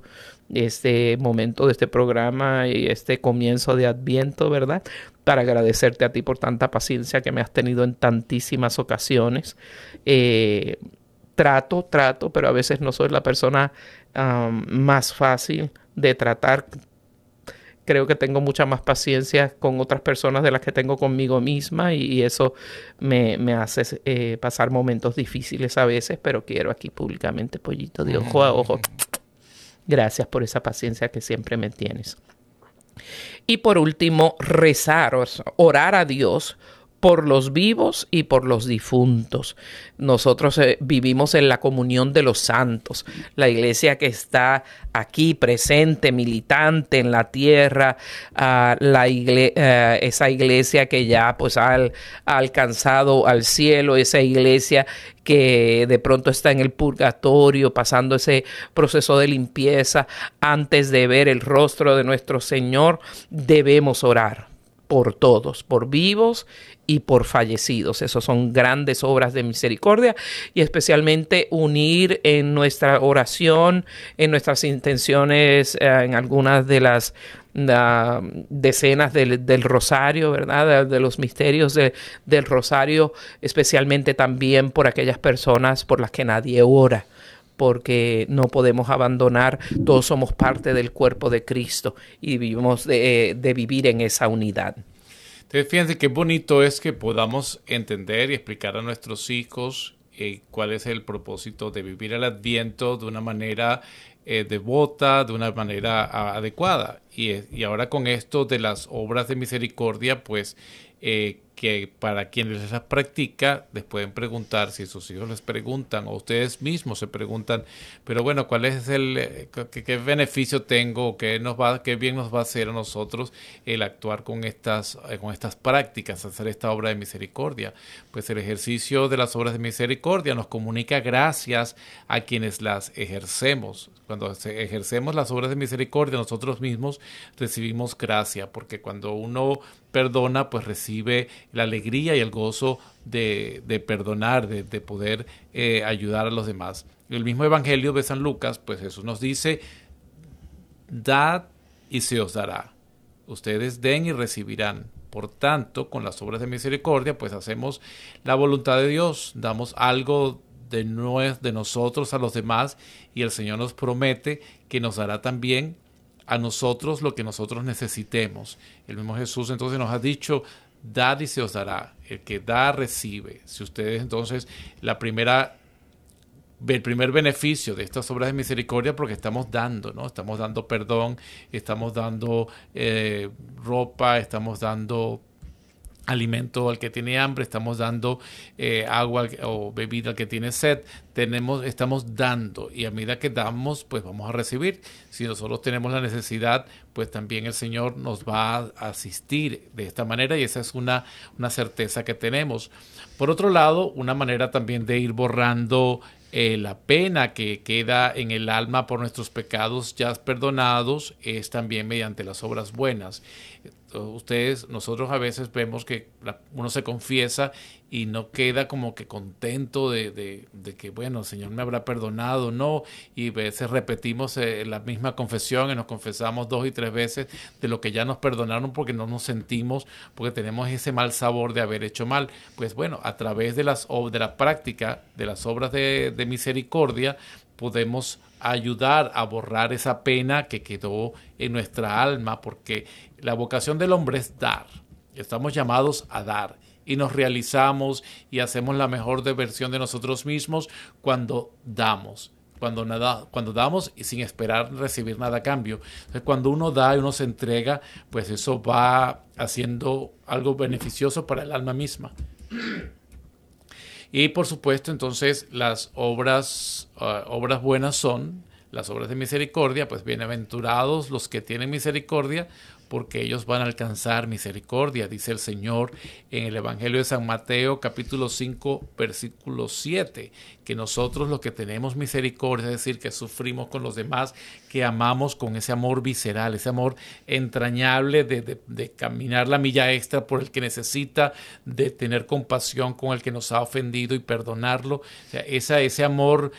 este momento de este programa y este comienzo de Adviento, ¿verdad? Para agradecerte a ti por tanta paciencia que me has tenido en tantísimas ocasiones. Eh, trato, trato, pero a veces no soy la persona más fácil de tratar. Creo que tengo mucha más paciencia con otras personas de las que tengo conmigo misma y, eso me, hace eh, pasar momentos difíciles a veces, pero quiero aquí públicamente, pollito de ojo a ojo. Gracias por esa paciencia que siempre me tienes. Y por último, rezar, orar a Dios por los vivos y por los difuntos. Nosotros eh, vivimos en la comunión de los santos, la iglesia que está aquí presente, militante en la tierra, uh, la uh, esa iglesia que ya pues ha, ha alcanzado al cielo, esa iglesia que de pronto está en el purgatorio, pasando ese proceso de limpieza antes de ver el rostro de nuestro Señor, debemos orar por todos, por vivos y por fallecidos. Esas son grandes obras de misericordia y especialmente unir en nuestra oración, en nuestras intenciones, eh, en algunas de las decenas del, rosario, ¿verdad? De, los misterios del rosario, especialmente también por aquellas personas por las que nadie ora porque no podemos abandonar, todos somos parte del cuerpo de Cristo y vivimos de, de vivir en esa unidad. Entonces, fíjense qué bonito es que podamos entender y explicar a nuestros hijos eh, cuál es el propósito de vivir el adviento de una manera eh, devota, de una manera adecuada. Y, y, ahora con esto de las obras de misericordia, pues eh, que para quienes las practica les pueden preguntar, si sus hijos les preguntan o ustedes mismos se preguntan, pero bueno, ¿cuál es el, eh, qué, beneficio tengo, qué, nos va, qué bien nos va a hacer a nosotros el actuar con estas, eh, con estas prácticas, hacer esta obra de misericordia? Pues el ejercicio de las obras de misericordia nos comunica gracias a quienes las ejercemos. Cuando ejercemos las obras de misericordia nosotros mismos recibimos gracia, porque cuando uno perdona, pues recibe la alegría y el gozo de, perdonar, de, poder eh, ayudar a los demás. El mismo Evangelio de San Lucas, pues Jesús nos dice, dad y se os dará. Ustedes den y recibirán. Por tanto, con las obras de misericordia, pues hacemos la voluntad de Dios, damos algo de, de nosotros a los demás y el Señor nos promete que nos dará también a nosotros lo que nosotros necesitemos. El mismo Jesús entonces nos ha dicho, dad y se os dará. El que da, recibe. Si ustedes entonces, la primera, el primer beneficio de estas obras de misericordia, porque estamos dando, ¿no? Estamos dando perdón, estamos dando eh, ropa, estamos dando alimento al que tiene hambre, estamos dando eh, agua o bebida al que tiene sed, tenemos, estamos dando y a medida que damos, pues vamos a recibir. Si nosotros tenemos la necesidad, pues también el Señor nos va a asistir de esta manera y esa es una, una certeza que tenemos. Por otro lado, una manera también de ir borrando eh, la pena que queda en el alma por nuestros pecados ya perdonados es también mediante las obras buenas ustedes, nosotros a veces vemos que uno se confiesa y no queda como que contento de, que, bueno, el Señor me habrá perdonado, no, y a veces repetimos eh, la misma confesión y nos confesamos dos y tres veces de lo que ya nos perdonaron porque no nos sentimos, porque tenemos ese mal sabor de haber hecho mal. Pues bueno, a través de, las, de la práctica de las obras de, de misericordia, podemos ayudar a borrar esa pena que quedó en nuestra alma, porque la vocación del hombre es dar. Estamos llamados a dar y nos realizamos y hacemos la mejor versión de nosotros mismos cuando damos. Cuando, nada, cuando damos y sin esperar recibir nada a cambio. cuando uno da y uno se entrega, pues eso va haciendo algo beneficioso para el alma misma. Y por supuesto, entonces las obras, ah, obras buenas son las obras de misericordia, pues bienaventurados los que tienen misericordia, porque ellos van a alcanzar misericordia, dice el Señor en el Evangelio de San Mateo capítulo 5 versículo 7, que nosotros los que tenemos misericordia, es decir, que sufrimos con los demás, que amamos con ese amor visceral, ese amor entrañable de, caminar la milla extra por el que necesita, de tener compasión con el que nos ha ofendido y perdonarlo, esa, ese amor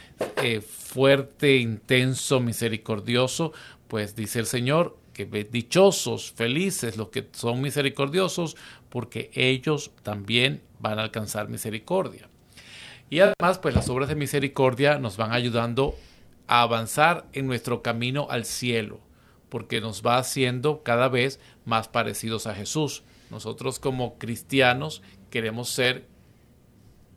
eh, fuerte, intenso, misericordioso, pues dice el Señor, dichosos, felices los que son misericordiosos, porque ellos también van a alcanzar misericordia. Y además, pues las obras de misericordia nos van ayudando a avanzar en nuestro camino al cielo, porque nos va haciendo cada vez más parecidos a Jesús. Nosotros como cristianos queremos ser,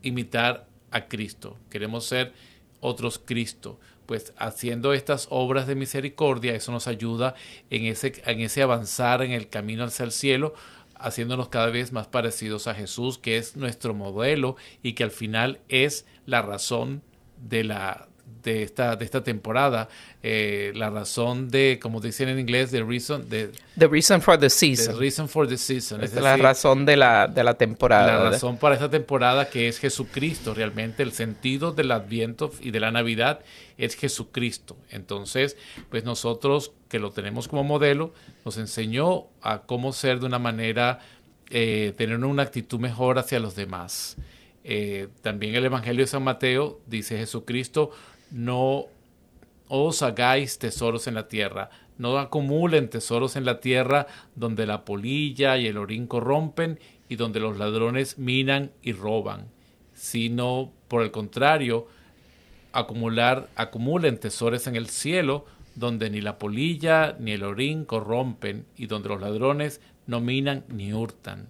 imitar a Cristo, queremos ser otros Cristo pues haciendo estas obras de misericordia, eso nos ayuda en ese, en ese avanzar en el camino hacia el cielo, haciéndonos cada vez más parecidos a Jesús, que es nuestro modelo y que al final es la razón de la, de esta, de esta temporada. Eh, la razón de, como dicen en inglés, the reason, the, the reason for the season. The reason for the season. Es, la razón de la, de la temporada. La razón para esta temporada que es Jesucristo. Realmente el sentido del Adviento y de la Navidad es Jesucristo. Entonces, pues nosotros que lo tenemos como modelo, nos enseñó a cómo ser de una manera, eh, tener una actitud mejor hacia los demás. Eh, también el Evangelio de San Mateo dice Jesucristo, no os hagáis tesoros en la tierra, no acumulen tesoros en la tierra donde la polilla y el orín corrompen y donde los ladrones minan y roban, sino por el contrario, acumular, acumulen tesoros en el cielo donde ni la polilla ni el orín corrompen y donde los ladrones no minan ni hurtan.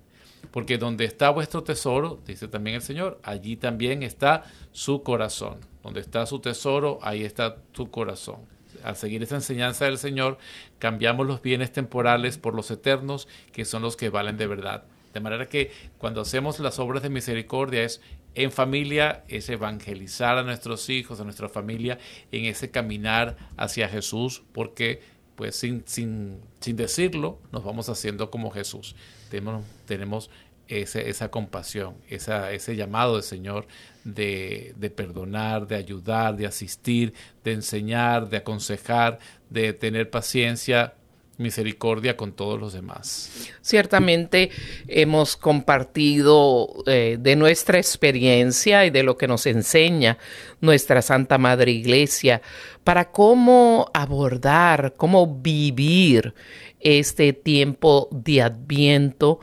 Porque donde está vuestro tesoro, dice también el Señor, allí también está su corazón. Donde está su tesoro, ahí está tu corazón. Al seguir esa enseñanza del Señor, cambiamos los bienes temporales por los eternos, que son los que valen de verdad. De manera que cuando hacemos las obras de misericordia es en familia, es evangelizar a nuestros hijos, a nuestra familia, en ese caminar hacia Jesús, porque pues sin, sin, sin decirlo nos vamos haciendo como Jesús. Tenemos, tenemos esa compasión, ese llamado del Señor de, de, perdonar, de ayudar, de asistir, de enseñar, de aconsejar, de tener paciencia, misericordia con todos los demás. Ciertamente hemos compartido eh, de nuestra experiencia y de lo que nos enseña nuestra Santa Madre Iglesia para cómo abordar, cómo vivir este tiempo de adviento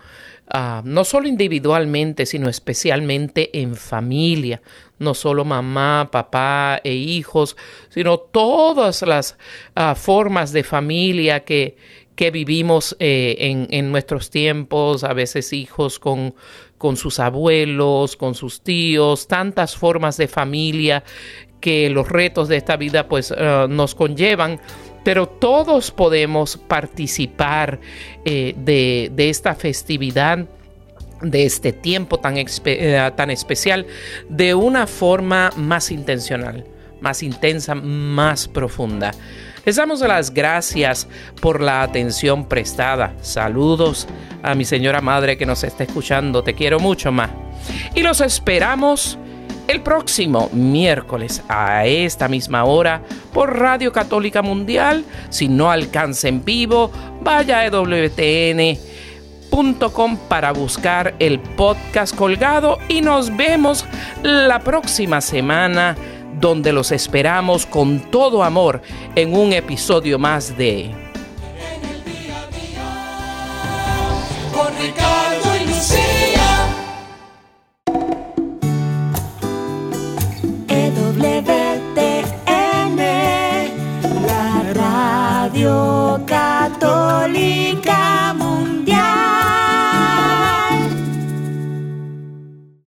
Ah, no solo individualmente, sino especialmente en familia, no solo mamá, papá e hijos, sino todas las ah, formas de familia que, que vivimos eh, en, en, nuestros tiempos, a veces hijos con, con sus abuelos, con sus tíos, tantas formas de familia que los retos de esta vida pues ah, nos conllevan pero todos podemos participar eh, de, esta festividad de este tiempo tan, eh, tan especial de una forma más intencional, más intensa, más profunda. Les damos las gracias por la atención prestada. Saludos a mi señora madre que nos está escuchando. Te quiero mucho más. Y los esperamos el próximo miércoles a esta misma hora por Radio Católica Mundial. Si no alcanza en vivo, vaya a EWTN para buscar el podcast colgado y nos vemos la próxima semana donde los esperamos con todo amor en un episodio más de con Ricardo católica